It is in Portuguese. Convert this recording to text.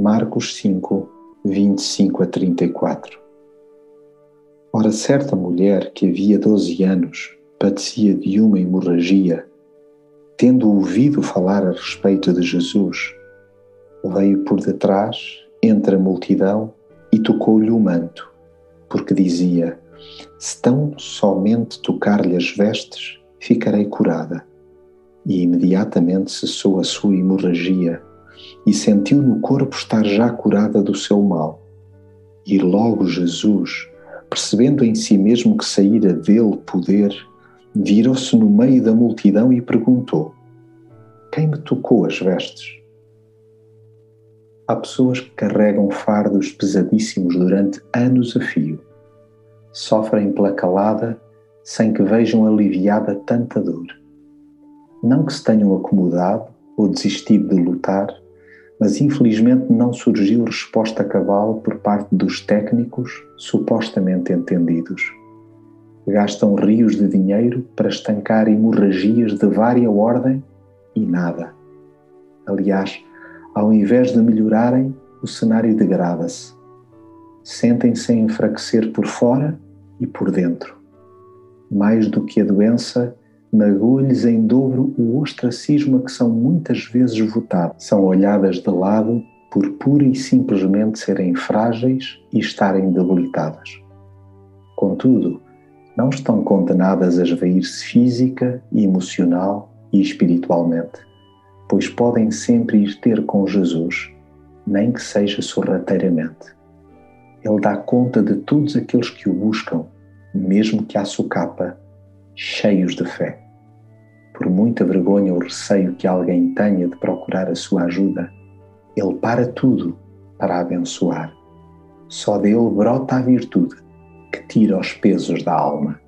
Marcos 5, 25 a 34 Ora, certa mulher que havia doze anos padecia de uma hemorragia, tendo ouvido falar a respeito de Jesus, veio por detrás, entre a multidão, e tocou-lhe o manto, porque dizia: Se tão somente tocar-lhe as vestes, ficarei curada. E imediatamente cessou a sua hemorragia e sentiu no corpo estar já curada do seu mal. E logo Jesus, percebendo em si mesmo que saíra dele poder, virou-se no meio da multidão e perguntou: Quem me tocou as vestes? Há pessoas que carregam fardos pesadíssimos durante anos a fio. Sofrem pela calada sem que vejam aliviada tanta dor. Não que se tenham acomodado ou desistido de lutar, mas infelizmente não surgiu resposta cabal por parte dos técnicos supostamente entendidos. Gastam rios de dinheiro para estancar hemorragias de vária ordem e nada. Aliás, ao invés de melhorarem, o cenário degrada-se. Sentem-se a enfraquecer por fora e por dentro. Mais do que a doença, magoa-lhes em dobro o ostracismo a que são muitas vezes votados. São olhadas de lado por pura e simplesmente serem frágeis e estarem debilitadas. Contudo, não estão condenadas a esvair-se física, emocional e espiritualmente, pois podem sempre ir ter com Jesus, nem que seja sorrateiramente. Ele dá conta de todos aqueles que o buscam, mesmo que à socapa cheios de fé. Por muita vergonha ou receio que alguém tenha de procurar a sua ajuda, ele para tudo para abençoar. Só dele brota a virtude que tira os pesos da alma.